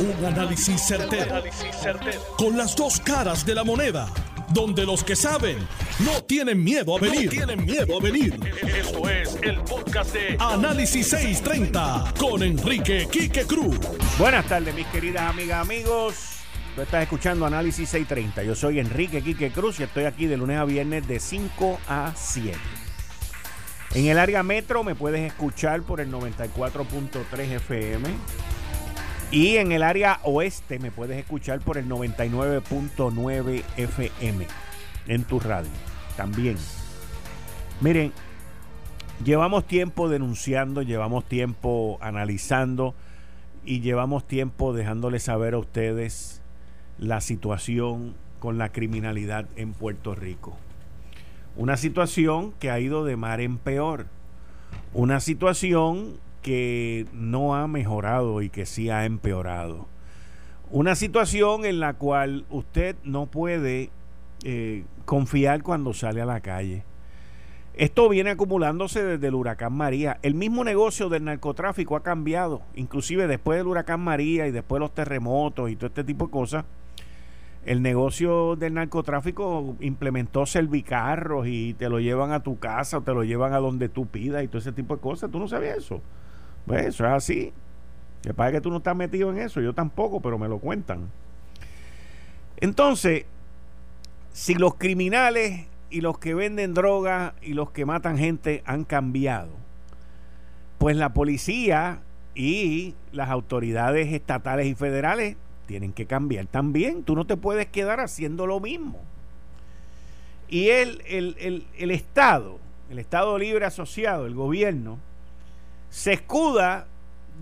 Un análisis certero, Con las dos caras de la moneda. Donde los que saben no tienen miedo a venir. tienen miedo a venir. Esto es el podcast de Análisis 630 con Enrique Quique Cruz. Buenas tardes, mis queridas amigas, amigos. Tú estás escuchando Análisis 630. Yo soy Enrique Quique Cruz y estoy aquí de lunes a viernes de 5 a 7. En el área metro me puedes escuchar por el 94.3 FM. Y en el área oeste me puedes escuchar por el 99.9 FM en tu radio también. Miren, llevamos tiempo denunciando, llevamos tiempo analizando y llevamos tiempo dejándoles saber a ustedes la situación con la criminalidad en Puerto Rico. Una situación que ha ido de mar en peor. Una situación que no ha mejorado y que sí ha empeorado. Una situación en la cual usted no puede eh, confiar cuando sale a la calle. Esto viene acumulándose desde el huracán María. El mismo negocio del narcotráfico ha cambiado, inclusive después del huracán María y después de los terremotos y todo este tipo de cosas el negocio del narcotráfico implementó servicarros y te lo llevan a tu casa o te lo llevan a donde tú pidas y todo ese tipo de cosas. ¿Tú no sabías eso? Pues eso es así. Que pasa que tú no estás metido en eso, yo tampoco, pero me lo cuentan. Entonces, si los criminales y los que venden droga y los que matan gente han cambiado, pues la policía y las autoridades estatales y federales tienen que cambiar también. Tú no te puedes quedar haciendo lo mismo. Y el, el, Estado, el Estado Libre Asociado, el gobierno, se escuda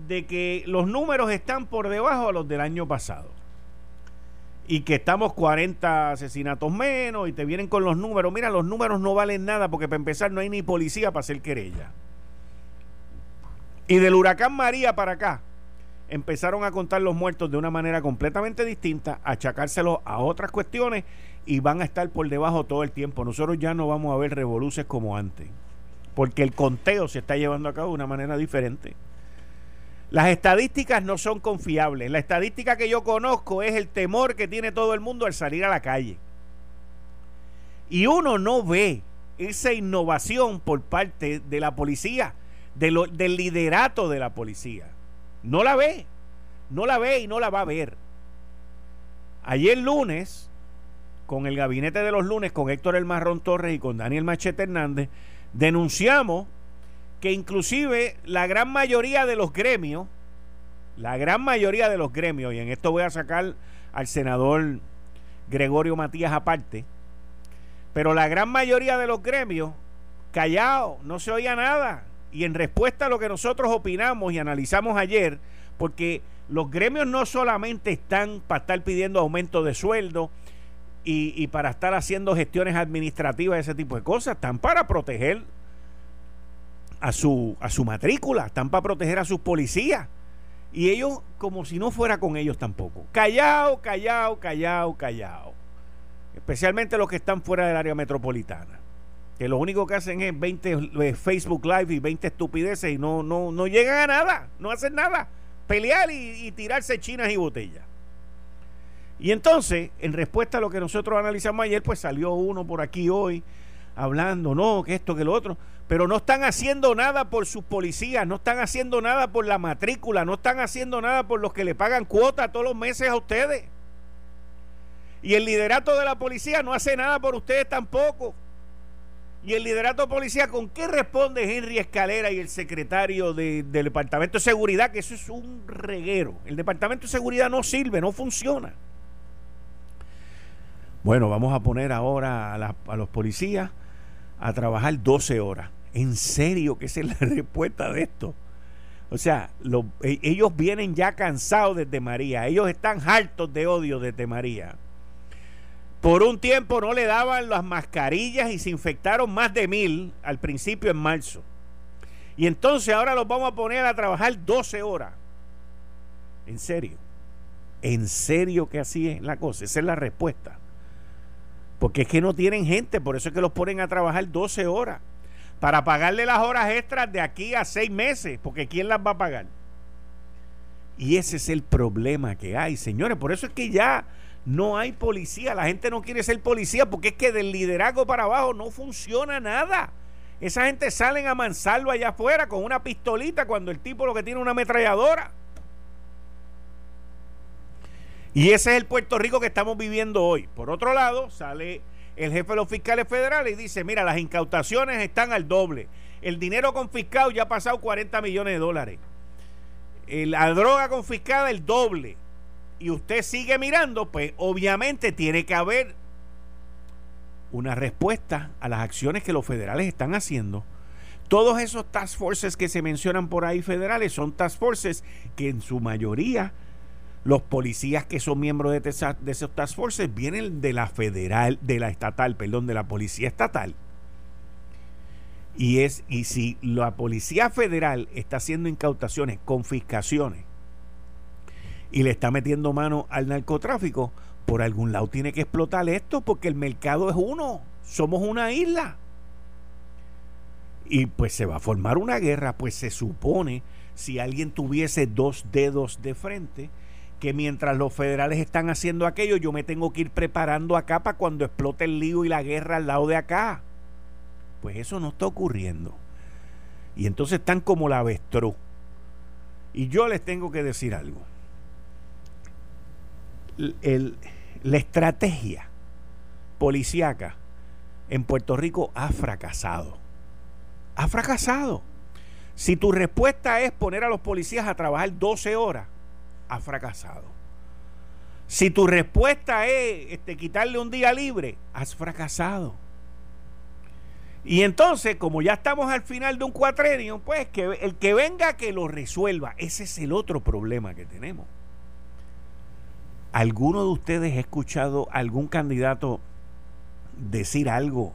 de que los números están por debajo de los del año pasado. Y que estamos 40 asesinatos menos y te vienen con los números. Mira, los números no valen nada porque para empezar no hay ni policía para hacer querella. Y del huracán María para acá, empezaron a contar los muertos de una manera completamente distinta, achacárselos a otras cuestiones y van a estar por debajo todo el tiempo. Nosotros ya no vamos a ver revoluciones como antes, porque el conteo se está llevando a cabo de una manera diferente. Las estadísticas no son confiables. La estadística que yo conozco es el temor que tiene todo el mundo al salir a la calle. Y uno no ve esa innovación por parte de la policía, del liderato de la policía. No la ve. No la ve y no la va a ver. Ayer lunes, con el gabinete de los lunes, con Héctor El Marrón Torres y con Daniel Machete Hernández, denunciamos que inclusive la gran mayoría de los gremios, la gran mayoría de los gremios, y en esto voy a sacar al senador Gregorio Matías aparte, pero la gran mayoría de los gremios, callado, no se oía nada. Y en respuesta a lo que nosotros opinamos y analizamos ayer, porque los gremios no solamente están para estar pidiendo aumento de sueldo y, para estar haciendo gestiones administrativas, ese tipo de cosas, están para proteger a su, a su matrícula, están para proteger a sus policías. Y ellos como si no fuera con ellos tampoco. Callao, callao, callao, callao. Especialmente los que están fuera del área metropolitana que lo único que hacen es 20 eh, Facebook Live y 20 estupideces y no, no, no llegan a nada, no hacen nada. Pelear y, tirarse chinas y botellas. Y entonces, en respuesta a lo que nosotros analizamos ayer, pues salió uno por aquí hoy hablando, no, que esto, que lo otro, pero no están haciendo nada por sus policías, no están haciendo nada por la matrícula, no están haciendo nada por los que le pagan cuota todos los meses a ustedes. Y el liderato de la policía no hace nada por ustedes tampoco. Y el liderato policía, ¿con qué responde Henry Escalera y el secretario del Departamento de Seguridad? Que eso es un reguero. El Departamento de Seguridad no sirve, no funciona. Bueno, vamos a poner ahora a, los policías a trabajar 12 horas. ¿En serio que esa es la respuesta de esto? O sea, e, ellos vienen ya cansados desde María. Ellos están hartos de odio desde María. Por un tiempo no le daban las mascarillas y se infectaron más de mil al principio en marzo. Y entonces ahora los vamos a poner a trabajar 12 horas. En serio. En serio que así es la cosa. Esa es la respuesta. Porque es que no tienen gente, por eso es que los ponen a trabajar 12 horas. Para pagarle las horas extras de aquí a seis meses, porque ¿quién las va a pagar? Y ese es el problema que hay, señores. Por eso es que ya no hay policía. La gente no quiere ser policía porque es que del liderazgo para abajo no funciona nada. Esa gente salen a mansarlo allá afuera con una pistolita cuando el tipo lo que tiene una ametralladora. Y ese es el Puerto Rico que estamos viviendo hoy. Por otro lado, sale el jefe de los fiscales federales y dice, mira, las incautaciones están al doble. El dinero confiscado ya ha pasado 40 millones de dólares. La droga confiscada el doble. Y usted sigue mirando, pues obviamente tiene que haber una respuesta a las acciones que los federales están haciendo. Todos esos task forces que se mencionan por ahí federales son task forces que en su mayoría los policías que son miembros de, de esos task forces vienen de la federal, de la estatal, perdón, de la policía estatal. Y es y si la policía federal está haciendo incautaciones, confiscaciones y le está metiendo mano al narcotráfico, por algún lado tiene que explotar esto porque el mercado es uno, somos una isla. Y pues se va a formar una guerra, pues se supone si alguien tuviese dos dedos de frente, que mientras los federales están haciendo aquello, yo me tengo que ir preparando acá para cuando explote el lío y la guerra al lado de acá. Pues eso no está ocurriendo. Y entonces están como la avestruz. Y yo les tengo que decir algo. la estrategia policíaca en Puerto Rico ha fracasado. Ha fracasado. Si tu respuesta es poner a los policías a trabajar 12 horas, ha fracasado. Si tu respuesta es este, quitarle un día libre, has fracasado. Y entonces, como ya estamos al final de un cuatrenio, pues que el que venga que lo resuelva. Ese es el otro problema que tenemos. ¿Alguno de ustedes ha escuchado algún candidato decir algo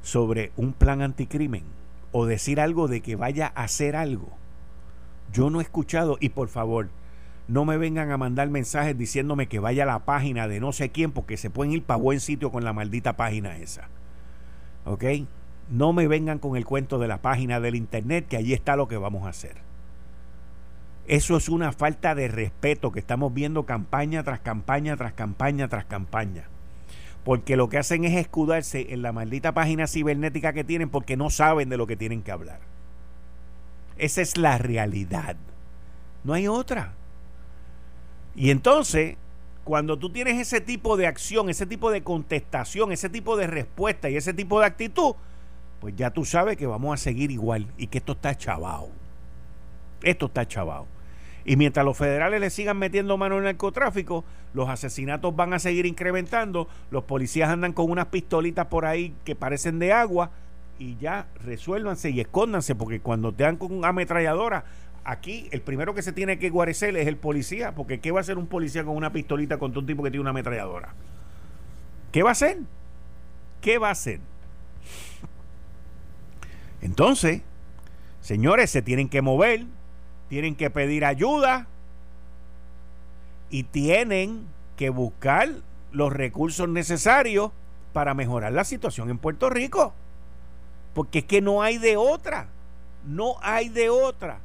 sobre un plan anticrimen? O decir algo de que vaya a hacer algo. Yo no he escuchado, y por favor, no me vengan a mandar mensajes diciéndome que vaya a la página de no sé quién porque se pueden ir para buen sitio con la maldita página esa. ¿Ok? No me vengan con el cuento de la página del internet que allí está lo que vamos a hacer. Eso es una falta de respeto que estamos viendo campaña tras campaña tras campaña tras campaña. Porque lo que hacen es escudarse en la maldita página cibernética que tienen porque no saben de lo que tienen que hablar. Esa es la realidad. No hay otra. Y entonces, cuando tú tienes ese tipo de acción, ese tipo de contestación, ese tipo de respuesta y ese tipo de actitud, pues ya tú sabes que vamos a seguir igual y que esto está chavado. Esto está chavado. Y mientras los federales le sigan metiendo mano en el narcotráfico, los asesinatos van a seguir incrementando, los policías andan con unas pistolitas por ahí que parecen de agua y ya resuélvanse y escóndanse porque cuando te dan con una ametralladora aquí el primero que se tiene que guarecer es el policía, porque ¿qué va a hacer un policía con una pistolita contra un tipo que tiene una ametralladora? ¿Qué va a hacer? ¿Qué va a hacer? Entonces, señores, se tienen que mover, tienen que pedir ayuda y tienen que buscar los recursos necesarios para mejorar la situación en Puerto Rico. Porque es que no hay de otra. No hay de otra.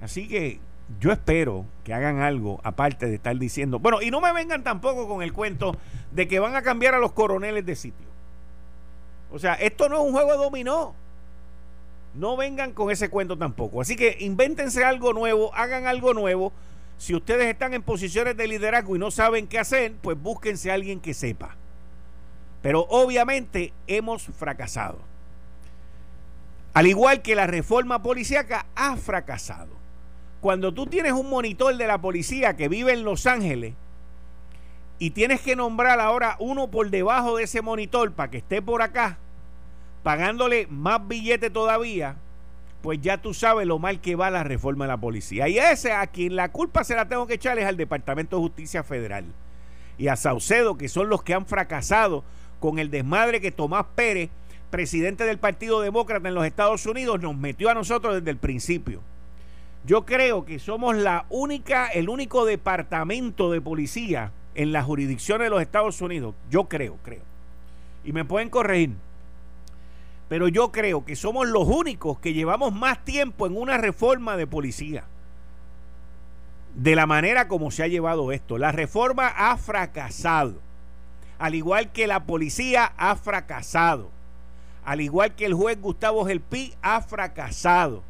Así que yo espero que hagan algo aparte de estar diciendo, bueno, y no me vengan tampoco con el cuento de que van a cambiar a los coroneles de sitio. O sea, esto no es un juego de dominó. No vengan con ese cuento tampoco. Así que invéntense algo nuevo, hagan algo nuevo. Si ustedes están en posiciones de liderazgo y no saben qué hacer, pues búsquense a alguien que sepa. Pero obviamente hemos fracasado. Al igual que la reforma policíaca ha fracasado cuando tú tienes un monitor de la policía que vive en Los Ángeles y tienes que nombrar ahora uno por debajo de ese monitor para que esté por acá, pagándole más billete todavía, pues ya tú sabes lo mal que va la reforma de la policía. Y ese a quien la culpa se la tengo que echar es al Departamento de Justicia Federal y a Saucedo, que son los que han fracasado con el desmadre que Tomás Pérez, presidente del Partido Demócrata en los Estados Unidos, nos metió a nosotros desde el principio. Yo creo que somos la única, el único departamento de policía en la jurisdicción de los Estados Unidos. Yo creo, creo. Y me pueden corregir. Pero yo creo que somos los únicos que llevamos más tiempo en una reforma de policía. de la manera como se ha llevado esto. La reforma ha fracasado, al igual que la policía ha fracasado, al igual que el juez Gustavo Gelpi ha fracasado,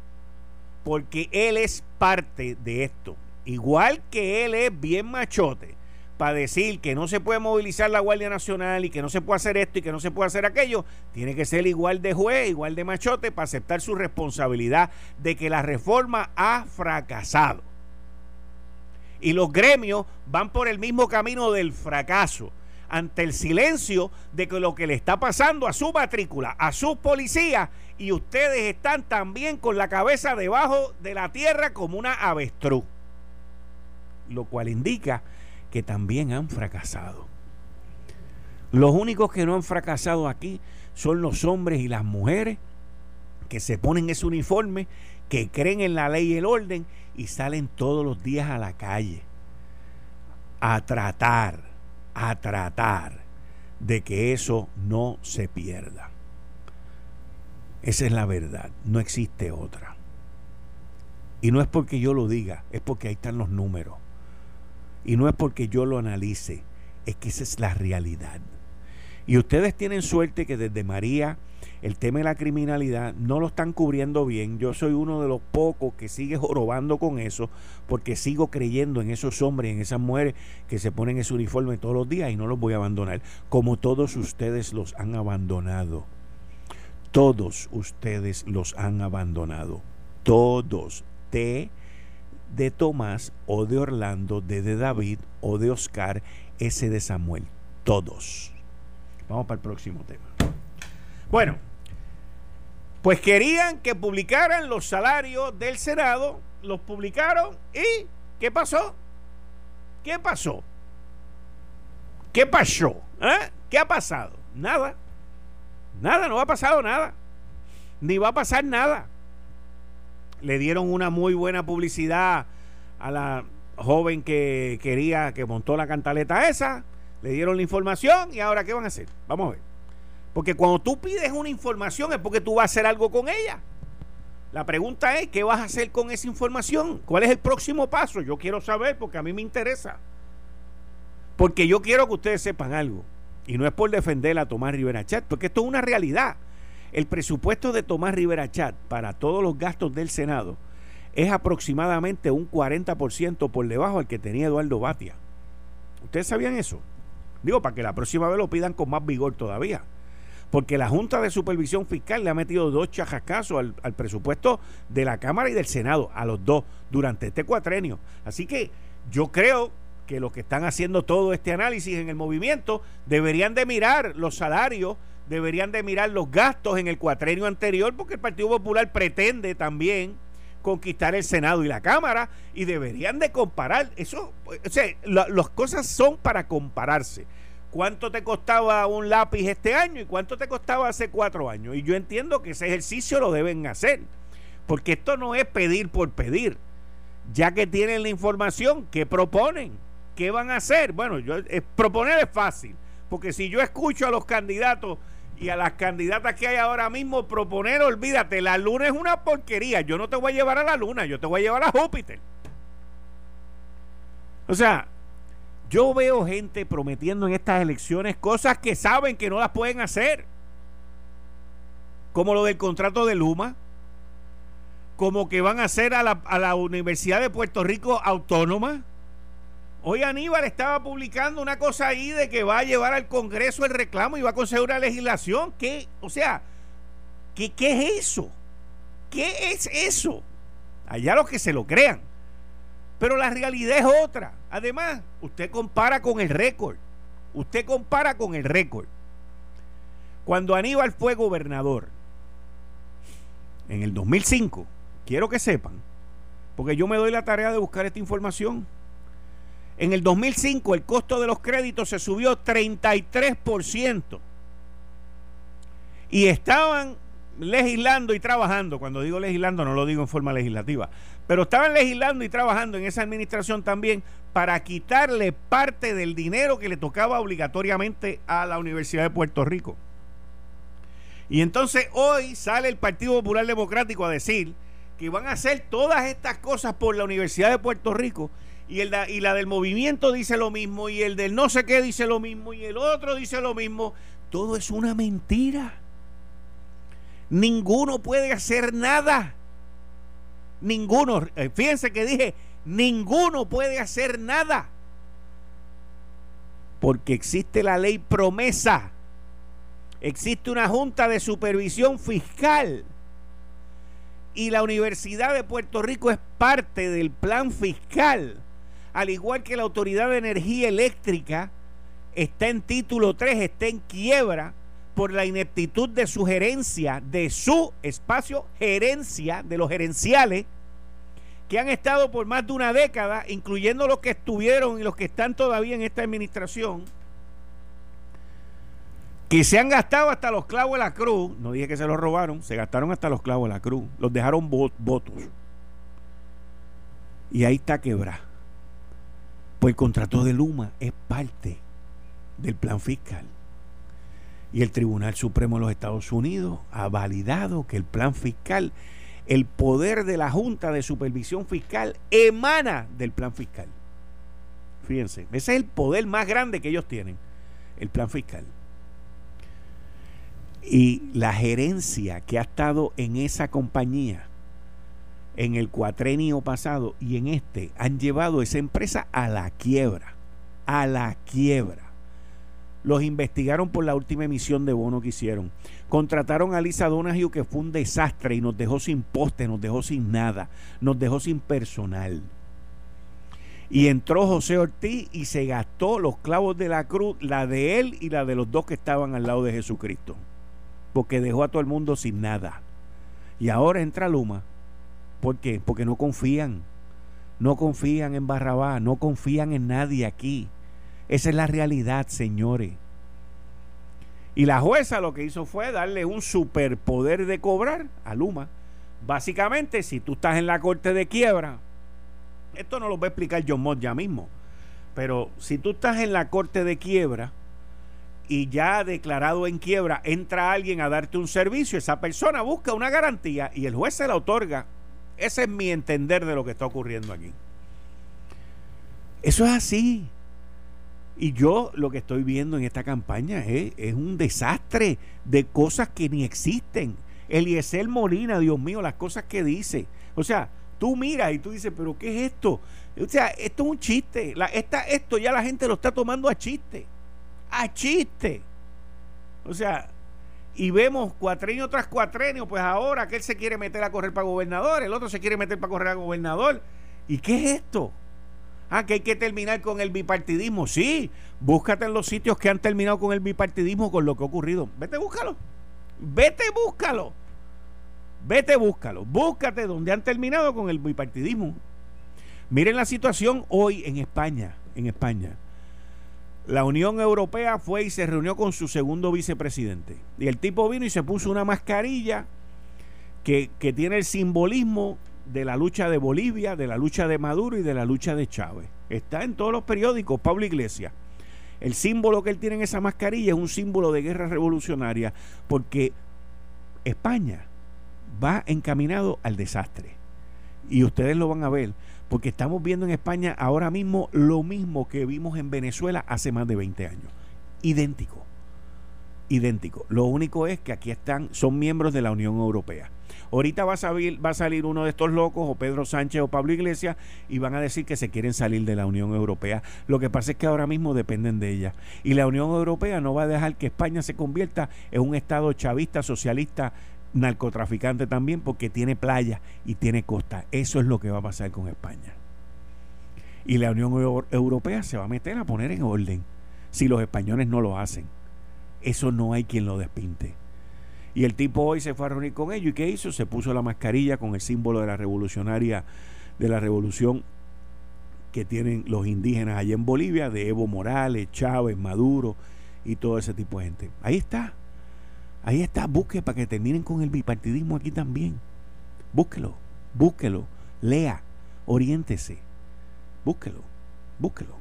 porque él es parte de esto. Igual que él es bien machote para decir que no se puede movilizar la Guardia Nacional y que no se puede hacer esto y que no se puede hacer aquello, tiene que ser igual de juez, igual de machote para aceptar su responsabilidad de que la reforma ha fracasado y los gremios van por el mismo camino del fracaso ante el silencio de que lo que le está pasando a su matrícula, a sus policías, y ustedes están también con la cabeza debajo de la tierra como una avestruz. Lo cual indica que también han fracasado. Los únicos que no han fracasado aquí son los hombres y las mujeres que se ponen ese uniforme, que creen en la ley y el orden y salen todos los días a la calle a tratar, a tratar de que eso no se pierda. Esa es la verdad, no existe otra. Y no es porque yo lo diga, es porque ahí están los números. Y no es porque yo lo analice, es que esa es la realidad. Y ustedes tienen suerte que desde María el tema de la criminalidad no lo están cubriendo bien. Yo soy uno de los pocos que sigue jorobando con eso porque sigo creyendo en esos hombres, en esas mujeres que se ponen ese uniforme todos los días y no los voy a abandonar, como todos ustedes los han abandonado. Todos ustedes los han abandonado. Todos. T de Tomás o de Orlando, D de David o de Oscar, S de Samuel. Todos. Vamos para el próximo tema. Bueno, pues querían que publicaran los salarios del Senado, los publicaron y ¿qué pasó? ¿Qué pasó? ¿Qué pasó? ¿Eh? ¿Qué ha pasado? Nada. Nada, no ha pasado nada. Ni va a pasar nada. Le dieron una muy buena publicidad a la joven que quería, que montó la cantaleta esa. Le dieron la información y ahora ¿qué van a hacer? Vamos a ver. Porque cuando tú pides una información es porque tú vas a hacer algo con ella. La pregunta es, ¿qué vas a hacer con esa información? ¿Cuál es el próximo paso? Yo quiero saber porque a mí me interesa. Porque yo quiero que ustedes sepan algo. Y no es por defender a Tomás Rivera Chat, porque esto es una realidad. El presupuesto de Tomás Rivera Chat para todos los gastos del Senado es aproximadamente un 40% por debajo del que tenía Eduardo Batia. ¿Ustedes sabían eso? Digo, para que la próxima vez lo pidan con más vigor todavía porque la Junta de Supervisión Fiscal le ha metido dos chajascasos al, al, presupuesto de la Cámara y del Senado, a los dos, durante este cuatrenio. Así que yo creo que los que están haciendo todo este análisis en el movimiento deberían de mirar los salarios, deberían de mirar los gastos en el cuatrenio anterior, porque el Partido Popular pretende también conquistar el Senado y la Cámara y deberían de comparar eso, o sea, las cosas son para compararse cuánto te costaba un lápiz este año y cuánto te costaba hace cuatro años. Y yo entiendo que ese ejercicio lo deben hacer, porque esto no es pedir por pedir. Ya que tienen la información, ¿qué proponen? ¿Qué van a hacer? Bueno, yo, eh, proponer es fácil, porque si yo escucho a los candidatos y a las candidatas que hay ahora mismo, proponer, olvídate, la luna es una porquería. Yo no te voy a llevar a la luna, yo te voy a llevar a Júpiter. O sea, yo veo gente prometiendo en estas elecciones cosas que saben que no las pueden hacer. Como lo del contrato de Luma. Como que van a hacer a la, a la Universidad de Puerto Rico autónoma. Hoy Aníbal estaba publicando una cosa ahí de que va a llevar al Congreso el reclamo y va a conseguir una legislación. ¿Qué? O sea, ¿qué, qué es eso? ¿Qué es eso? Allá los que se lo crean. Pero la realidad es otra. Además, usted compara con el récord. Usted compara con el récord. Cuando Aníbal fue gobernador, en el 2005, quiero que sepan, porque yo me doy la tarea de buscar esta información. En el 2005 el costo de los créditos se subió 33%. Y estaban legislando y trabajando, cuando digo legislando no lo digo en forma legislativa, pero estaban legislando y trabajando en esa administración también para quitarle parte del dinero que le tocaba obligatoriamente a la Universidad de Puerto Rico. Y entonces hoy sale el Partido Popular Democrático a decir que van a hacer todas estas cosas por la Universidad de Puerto Rico y, el, y la del movimiento dice lo mismo, y el del no sé qué dice lo mismo, y el otro dice lo mismo. Todo es una mentira. Ninguno puede hacer nada. Ninguno. Eh, fíjense que dije, ninguno puede hacer nada. Porque existe la ley promesa. Existe una junta de supervisión fiscal. Y la Universidad de Puerto Rico es parte del plan fiscal al igual que la Autoridad de Energía Eléctrica, está en título 3, está en quiebra por la ineptitud de su gerencia, de su espacio gerencia, de los gerenciales, que han estado por más de una década, incluyendo los que estuvieron y los que están todavía en esta administración, que se han gastado hasta los clavos de la cruz, no dije que se los robaron, se gastaron hasta los clavos de la cruz, los dejaron votos. Y ahí está quebrada. Pues el contrato de Luma es parte del plan fiscal. Y el Tribunal Supremo de los Estados Unidos ha validado que el plan fiscal, el poder de la Junta de Supervisión Fiscal emana del plan fiscal. Fíjense, ese es el poder más grande que ellos tienen, el plan fiscal. Y la gerencia que ha estado en esa compañía en el cuatrenio pasado y en este han llevado esa empresa a la quiebra, a la quiebra. Los investigaron por la última emisión de bono que hicieron. Contrataron a Lisa Donahue que fue un desastre y nos dejó sin poste, nos dejó sin nada, nos dejó sin personal. Y entró José Ortiz y se gastó los clavos de la cruz, la de él y la de los dos que estaban al lado de Jesucristo. Porque dejó a todo el mundo sin nada. Y ahora entra Luma ¿Por qué? Porque no confían. No confían en Barrabás, no confían en nadie aquí. Esa es la realidad, señores. Y la jueza lo que hizo fue darle un superpoder de cobrar a Luma. Básicamente, si tú estás en la corte de quiebra, esto no lo va a explicar John Mott ya mismo, pero si tú estás en la corte de quiebra y ya declarado en quiebra, entra alguien a darte un servicio, esa persona busca una garantía y el juez se la otorga ese es mi entender de lo que está ocurriendo aquí. Eso es así. Y yo lo que estoy viendo en esta campaña es, un desastre de cosas que ni existen. Eliezer Molina, Dios mío, las cosas que dice. O sea, tú miras y tú dices, pero ¿qué es esto? O sea, esto es un chiste. La, esto ya la gente lo está tomando a chiste. A chiste. O sea, y vemos cuatrenio tras cuatrenio, pues ahora que él se quiere meter a correr para gobernador, el otro se quiere meter para correr a gobernador. ¿Y qué es esto? Ah, que hay que terminar con el bipartidismo. Sí, búscate en los sitios que han terminado con el bipartidismo con lo que ha ocurrido. Vete, búscalo. Vete, búscalo. Vete, búscalo. Búscate donde han terminado con el bipartidismo. Miren la situación hoy en España. En España. La Unión Europea fue y se reunió con su segundo vicepresidente. Y el tipo vino y se puso una mascarilla que, tiene el simbolismo de la lucha de Bolivia, de la lucha de Maduro y de la lucha de Chávez. Está en todos los periódicos, Pablo Iglesias. El símbolo que él tiene en esa mascarilla es un símbolo de guerra revolucionaria porque España va encaminado al desastre. Y ustedes lo van a ver porque estamos viendo en España ahora mismo lo mismo que vimos en Venezuela hace más de 20 años. Idéntico. Idéntico. Lo único es que aquí están, son miembros de la Unión Europea. Ahorita va a, salir, va a salir uno de estos locos, o Pedro Sánchez o Pablo Iglesias, y van a decir que se quieren salir de la Unión Europea. Lo que pasa es que ahora mismo dependen de ella. Y la Unión Europea no va a dejar que España se convierta en un Estado chavista, socialista, narcotraficante también porque tiene playa y tiene costa. Eso es lo que va a pasar con España. Y la Unión Europea se va a meter a poner en orden si los españoles no lo hacen. Eso no hay quien lo despinte. Y el tipo hoy se fue a reunir con ellos y ¿qué hizo? Se puso la mascarilla con el símbolo de la revolucionaria, de la revolución que tienen los indígenas allá en Bolivia, de Evo Morales, Chávez, Maduro y todo ese tipo de gente. Ahí está. Ahí está, busque para que terminen con el bipartidismo aquí también. Búsquelo, búsquelo, lea, oriéntese, búsquelo, búsquelo.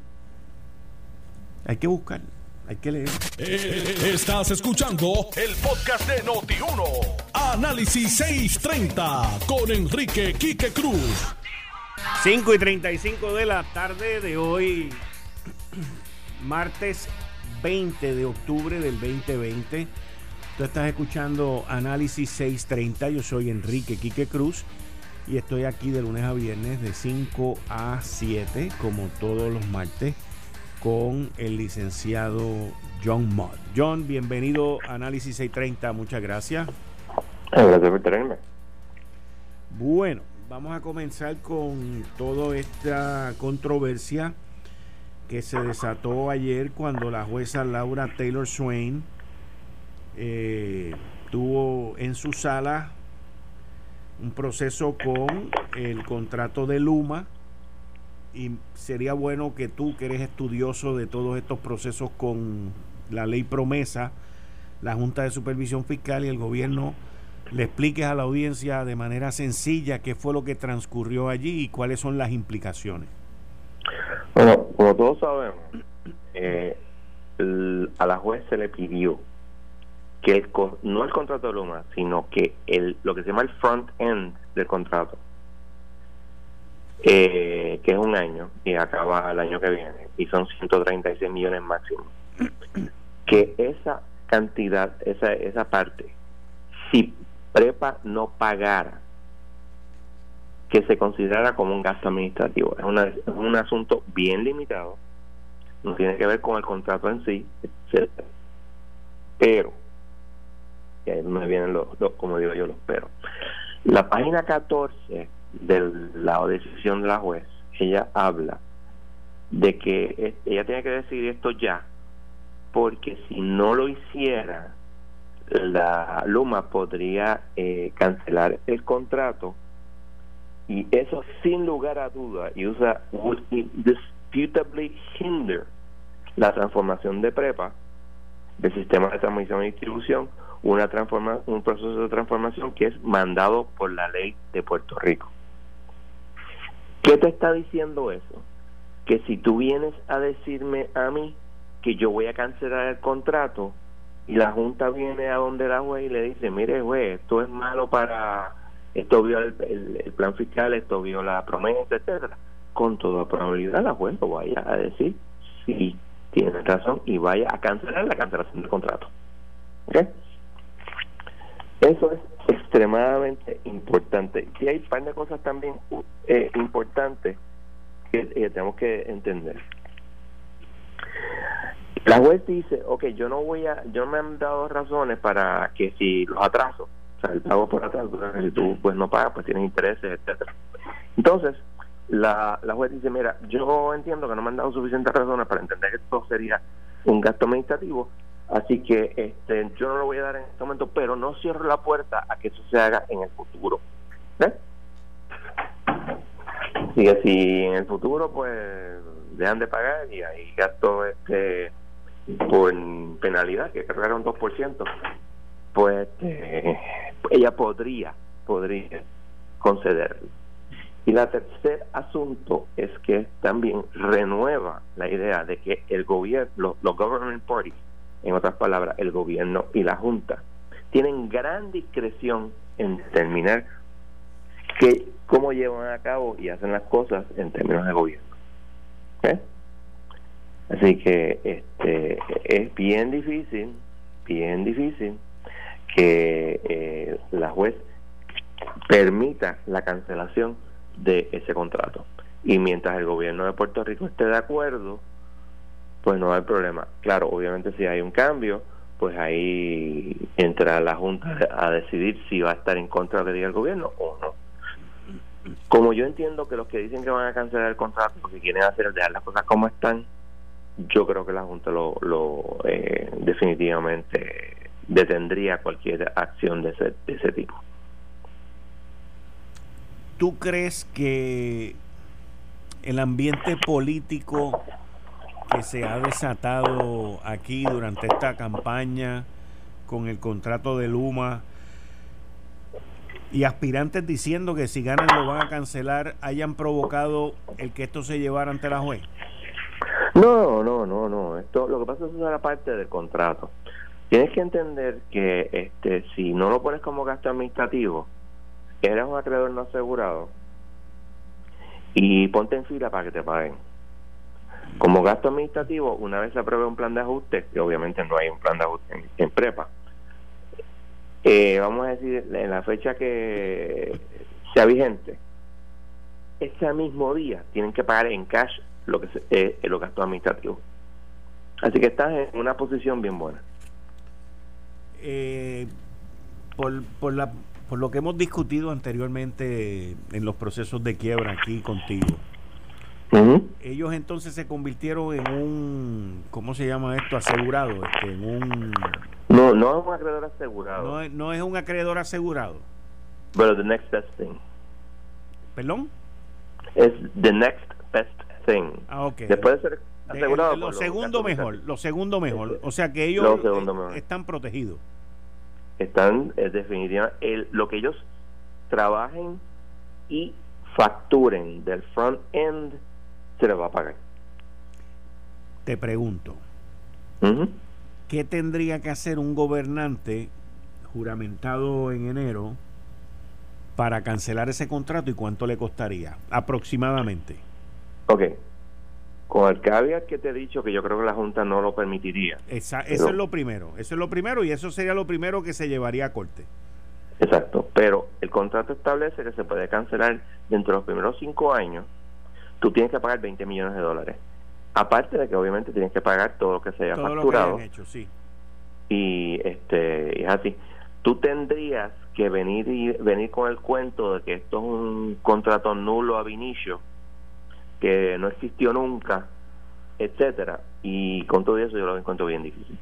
Hay que buscar, hay que leer. Eh, estás escuchando el podcast de Noti1. Análisis 630 con Enrique Quique Cruz. 5 y 35 de la tarde de hoy, martes 20 de octubre del 2020. Tú estás escuchando Análisis 630. Yo soy Enrique Quique Cruz y estoy aquí de lunes a viernes de 5 a 7, como todos los martes, con el licenciado John Mott. John, bienvenido a Análisis 630. Muchas gracias. Gracias por tenerme. Bueno, vamos a comenzar con toda esta controversia que se desató ayer cuando la jueza Laura Taylor Swain eh, tuvo en su sala un proceso con el contrato de Luma y sería bueno que tú que eres estudioso de todos estos procesos con la ley promesa, la Junta de Supervisión Fiscal y el gobierno le expliques a la audiencia de manera sencilla qué fue lo que transcurrió allí y cuáles son las implicaciones. Bueno, como todos sabemos, eh, a la juez se le pidió que el, no el contrato de Luma, sino que el, lo que se llama el front end del contrato, eh, que es un año y acaba el año que viene, y son 136 millones máximo, que esa cantidad, esa, esa parte, si prepa no pagara, que se considerara como un gasto administrativo. Es, un asunto bien limitado, no tiene que ver con el contrato en sí, etc. Pero, y ahí me vienen los, como digo yo, los pero. La página 14 de la decisión de la juez, ella habla de que ella tiene que decidir esto ya, porque si no lo hiciera, la Luma podría eh, cancelar el contrato y eso sin lugar a duda y usa would indisputably hinder la transformación de prepa del sistema de transmisión y distribución una transforma, un proceso de transformación que es mandado por la ley de Puerto Rico ¿qué te está diciendo eso? que si tú vienes a decirme a mí que yo voy a cancelar el contrato y la Junta viene a donde la juez y le dice, mire juez, esto es malo para, esto vio el, plan fiscal, esto vio la promesa, etcétera Con toda probabilidad la juez lo vaya a decir, sí, tiene razón, y vaya a cancelar la cancelación del contrato. Eso es extremadamente importante. Y hay un par de cosas también eh, importantes que tenemos que entender. La juez dice, ok, yo no voy a, yo me han dado razones para que si los atraso, o sea, el pago por atraso, si tú pues no pagas, pues tienes intereses, etcétera. Entonces, la, la juez dice, mira, yo entiendo que no me han dado suficientes razones para entender que esto sería un gasto administrativo, así que este, yo no lo voy a dar en este momento, pero no cierro la puerta a que eso se haga en el futuro. ¿Ves? Así si en el futuro pues dejan de pagar y hay gasto este por penalidad, que un 2%, pues eh, ella podría, podría concederlo. Y la tercer asunto es que también renueva la idea de que el gobierno, los, government parties, en otras palabras, el gobierno y la Junta, tienen gran discreción en determinar que, cómo llevan a cabo y hacen las cosas en términos de gobierno. ¿Eh? Así que este es bien difícil, bien difícil que eh, la juez permita la cancelación de ese contrato. Y mientras el gobierno de Puerto Rico esté de acuerdo, pues no hay problema. Claro, obviamente si hay un cambio, pues ahí entra la Junta a decidir si va a estar en contra de diga el gobierno o no. Como yo entiendo que los que dicen que van a cancelar el contrato que quieren hacer dejar las cosas como están, yo creo que la Junta lo, lo eh, definitivamente detendría cualquier acción de ese, de ese tipo. ¿Tú crees que el ambiente político que se ha desatado aquí durante esta campaña con el contrato de Luma y aspirantes diciendo que si ganan lo van a cancelar hayan provocado el que esto se llevara ante la juez? No, no, no, no. Esto, lo que pasa es que es una parte del contrato. Tienes que entender que este, si no lo pones como gasto administrativo, eres un acreedor no asegurado y ponte en fila para que te paguen. Como gasto administrativo, una vez se apruebe un plan de ajuste, que obviamente no hay un plan de ajuste en, prepa, eh, vamos a decir, en la fecha que sea vigente, ese mismo día tienen que pagar en cash lo que eh, los gastos administrativos. Así que estás en una posición bien buena. Eh, por, por lo que hemos discutido anteriormente en los procesos de quiebra aquí contigo, ellos entonces se convirtieron en un, ¿cómo se llama esto? Asegurado, este, en un... No, no es un acreedor asegurado. No es, no es un acreedor asegurado. Pero the next best thing. ¿Perdón? Es the next best thing. Ah, ok. Después de ser asegurado. lo, segundo mejor, lo segundo mejor. O sea que ellos están protegidos. Están, es definitivamente, lo que ellos trabajen y facturen del front end se les va a pagar. Te pregunto, ¿qué tendría que hacer un gobernante juramentado en enero para cancelar ese contrato y cuánto le costaría aproximadamente? Ok. Con el caveat que te he dicho que yo creo que la Junta no lo permitiría. eso es lo primero, eso es lo primero y eso sería lo primero que se llevaría a corte. Exacto, pero el contrato establece que se puede cancelar dentro de los primeros cinco años, tú tienes que pagar 20 millones de dólares. Aparte de que obviamente tienes que pagar todo lo que se haya facturado. hecho, sí. Y este es así. Tú tendrías que venir y venir con el cuento de que esto es un contrato nulo ab inicio, que no existió nunca, etcétera, y con todo eso yo lo encuentro bien difícil.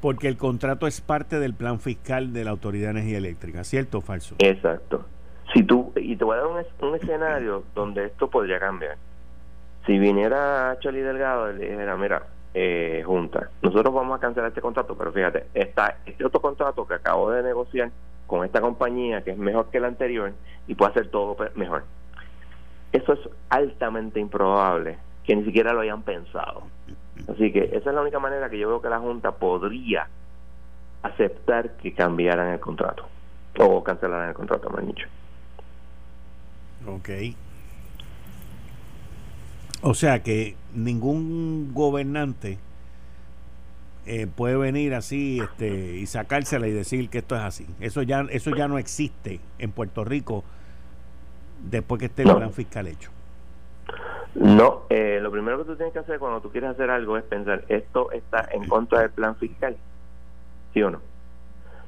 Porque el contrato es parte del plan fiscal de la Autoridad de Energía Eléctrica, ¿cierto o falso? Exacto. Si tú, y te voy a dar un, escenario donde esto podría cambiar. Si viniera Charlie Delgado y le dijera, mira, eh, Junta, nosotros vamos a cancelar este contrato, pero fíjate, está este otro contrato que acabo de negociar con esta compañía que es mejor que el anterior y puede hacer todo mejor. Eso es altamente improbable que ni siquiera lo hayan pensado. Así que esa es la única manera que yo veo que la Junta podría aceptar que cambiaran el contrato o cancelaran el contrato, me han dicho. Ok. O sea que ningún gobernante eh, puede venir así este, y sacársela y decir que esto es así. Eso ya, eso ya no existe en Puerto Rico después que esté el plan fiscal hecho. No, eh, lo primero que tú tienes que hacer cuando tú quieres hacer algo es pensar, ¿esto está en contra del plan fiscal? ¿Sí o no?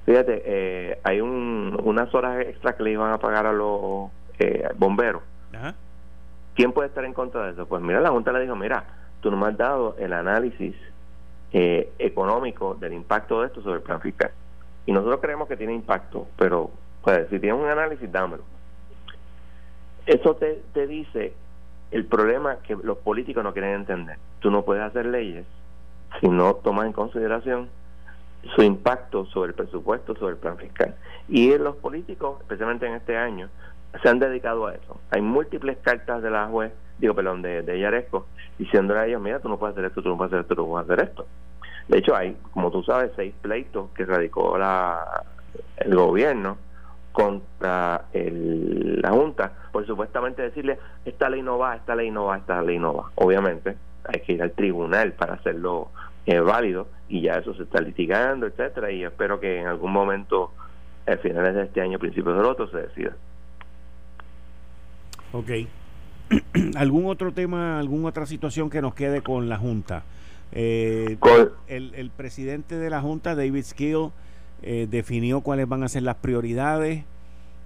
Fíjate, eh, hay un, unas horas extras que le iban a pagar a los eh, bomberos. ¿Quién puede estar en contra de eso? Pues mira, la Junta le dijo, mira, tú no me has dado el análisis económico del impacto de esto sobre el plan fiscal. Y nosotros creemos que tiene impacto, pero pues si tienes un análisis, dámelo. Eso te, te dice el problema que los políticos no quieren entender. Tú no puedes hacer leyes si no tomas en consideración su impacto sobre el presupuesto, sobre el plan fiscal. Y los políticos, especialmente en este año, se han dedicado a eso. Hay múltiples cartas de la juez, digo, perdón, de, de Yaresco, diciéndole a ellos, mira, tú no puedes hacer esto, tú no puedes hacer esto, tú no puedes hacer esto. De hecho, hay, como tú sabes, seis pleitos que radicó la, el gobierno contra el, la Junta por supuestamente decirle esta ley no va, esta ley no va, esta ley no va. Obviamente hay que ir al tribunal para hacerlo eh, válido y ya eso se está litigando, etcétera y espero que en algún momento a finales de este año, principios del otro se decida. Ok. ¿Algún otro tema, alguna otra situación que nos quede con la Junta? Eh, el, el, presidente de la Junta, David Skill, eh, definió cuáles van a ser las prioridades.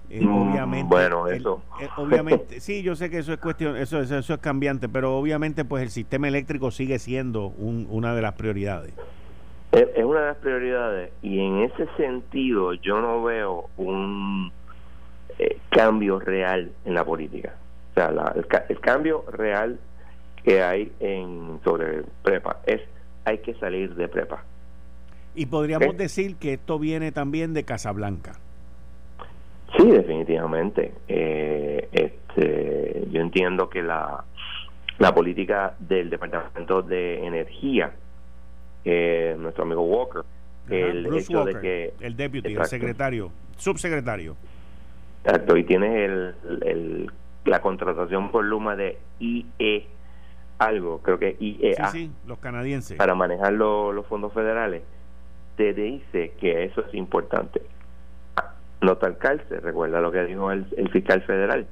Eh, mm, obviamente, bueno, eso. Obviamente, sí, yo sé que eso es cuestión, eso, eso, es cambiante, pero obviamente, pues el sistema eléctrico sigue siendo una de las prioridades. Es, una de las prioridades y en ese sentido yo no veo un cambio real en la política. O sea, el, el, cambio real que hay en sobre prepa es hay que salir de prepa. Y podríamos decir que esto viene también de Casablanca. Sí, definitivamente. Eh, este, yo entiendo que la, la política del Departamento de Energía, eh, nuestro amigo Walker, el hecho de que el deputy, el secretario, subsecretario. Exacto, y tienes el, la contratación por Luma de IE algo, creo que IEA, sí, los canadienses, para manejar los fondos federales, te dice que eso es importante. Nota el calce, recuerda lo que dijo el, fiscal federal.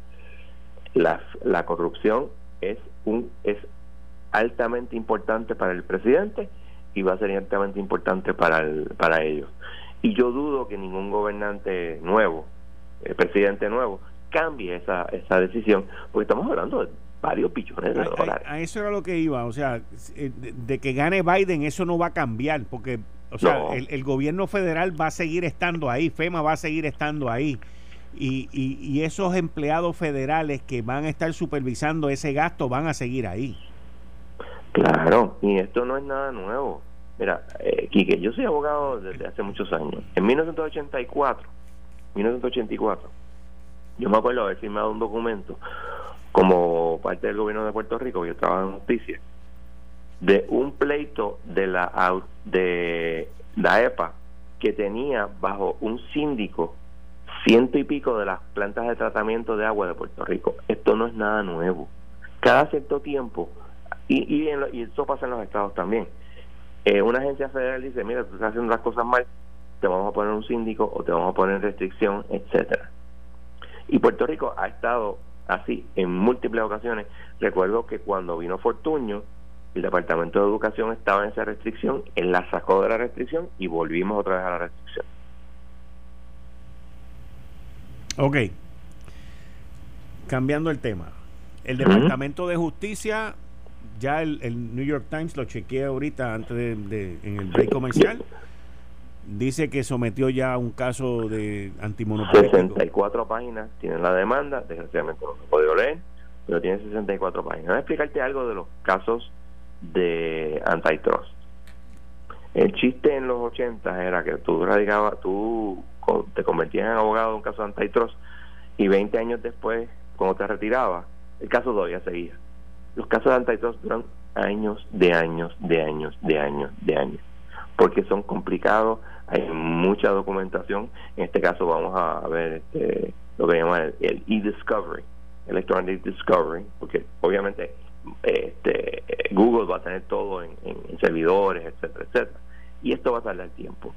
La, la corrupción es un es altamente importante para el presidente y va a ser altamente importante para el, para ellos. Y yo dudo que ningún gobernante nuevo, el eh, presidente nuevo, cambie esa, esa decisión, porque estamos hablando de varios billones de dólares. A, eso era lo que iba, o sea, eh, de, que gane Biden, eso no va a cambiar, porque, o sea, el, gobierno federal va a seguir estando ahí, FEMA va a seguir estando ahí. Y, y, y, esos empleados federales que van a estar supervisando ese gasto van a seguir ahí. Claro, y esto no es nada nuevo. Mira, eh, Quique, yo soy abogado desde hace muchos años. En 1984, 1984, yo me acuerdo haber firmado un documento como parte del gobierno de Puerto Rico, yo trabajo en justicia, de un pleito de la de la EPA que tenía bajo un síndico ciento y pico de las plantas de tratamiento de agua de Puerto Rico. Esto no es nada nuevo. Cada cierto tiempo, y, y, y eso pasa en los estados también, eh, una agencia federal dice, mira, tú estás haciendo las cosas mal, te vamos a poner un síndico o te vamos a poner restricción, etcétera. Y Puerto Rico ha estado así en múltiples ocasiones. Recuerdo que cuando vino Fortuño, el Departamento de Educación estaba en esa restricción, él la sacó de la restricción y volvimos otra vez a la restricción. Ok. Cambiando el tema. El Departamento de Justicia, ya el, New York Times lo chequeé ahorita antes de, en el break comercial dice que sometió ya un caso de antimonopolio. 64 páginas tienen la demanda, desgraciadamente no se podido leer, pero tiene 64 páginas. Voy a explicarte algo de los casos de antitrust. El chiste en los 80 era que tú radicabas, tú te convertías en abogado de un caso de antitrust y 20 años después, cuando te retirabas, el caso todavía seguía. Los casos de antitrust duran años, de años, de años, de años, de años, porque son complicados, hay mucha documentación. En este caso vamos a ver este, lo que llaman el e-discovery, electronic discovery, porque obviamente este, Google va a tener todo en, servidores, etcétera, etcétera. Y esto va a tardar tiempo.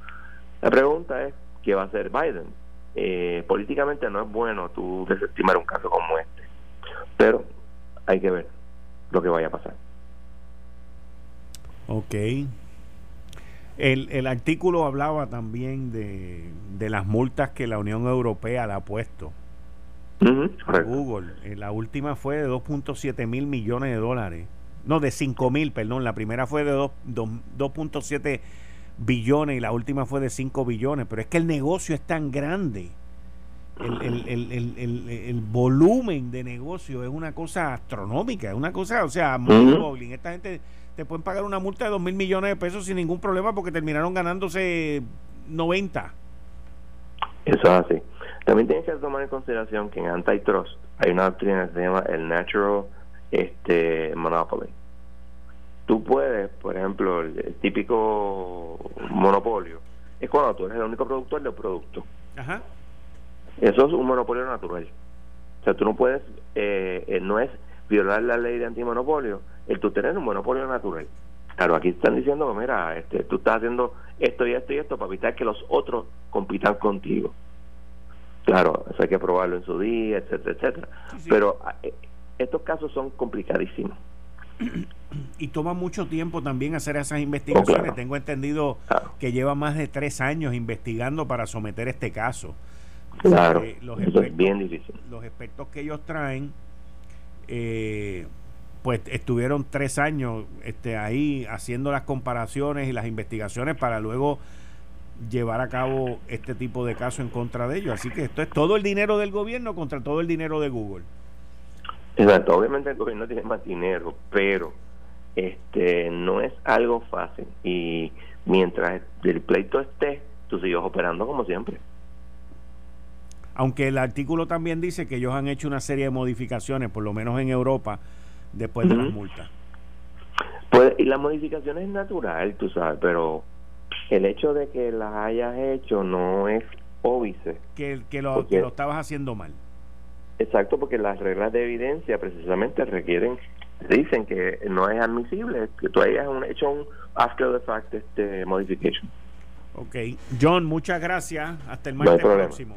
La pregunta es, ¿qué va a hacer Biden? Eh, políticamente no es bueno tú desestimar un caso como este, pero hay que ver lo que vaya a pasar. Ok. El, el artículo hablaba también de, de las multas que la Unión Europea le ha puesto a Google. Eh, la última fue de 2.7 mil millones de dólares. No, de 5 mil, perdón. La primera fue de 2.7 billones y la última fue de 5 billones. Pero es que el negocio es tan grande. El, el, el, el, volumen de negocio es una cosa astronómica, es una cosa, o sea, muy Esta gente te pueden pagar una multa de 2 mil millones de pesos sin ningún problema porque terminaron ganándose 90. Eso es así. También tienes que tomar en consideración que en antitrust hay una doctrina que se llama el natural este monopoly. Tú puedes, por ejemplo, el, típico monopolio es cuando tú eres el único productor del producto. Ajá. Eso es un monopolio natural. O sea, tú no puedes, eh, eh no es violar la ley de antimonopolio, el tú tener un monopolio natural. Claro, aquí están diciendo que, mira, este, tú estás haciendo esto y esto y esto para evitar que los otros compitan contigo. Claro, eso hay que probarlo en su día, etcétera, etcétera. Pero eh, estos casos son complicadísimos. Y toma mucho tiempo también hacer esas investigaciones. Oh, Tengo entendido que lleva más de tres años investigando para someter este caso. Claro, los es bien difícil. Los expertos que ellos traen eh, pues estuvieron tres años este, ahí haciendo las comparaciones y las investigaciones para luego llevar a cabo este tipo de caso en contra de ellos. Así que esto es todo el dinero del gobierno contra todo el dinero de Google. Exacto, obviamente el gobierno tiene más dinero, pero este no es algo fácil y mientras el pleito esté, tú sigues operando como siempre. Aunque el artículo también dice que ellos han hecho una serie de modificaciones, por lo menos en Europa, después de las multas. Pues, y la modificación es natural, tú sabes, pero el hecho de que las hayas hecho no es óbice. Que, que, lo, que lo estabas haciendo mal. Exacto, porque las reglas de evidencia precisamente requieren, dicen que no es admisible que tú hayas hecho un after the fact este, modification. Ok, John, muchas gracias. Hasta el martes próximo.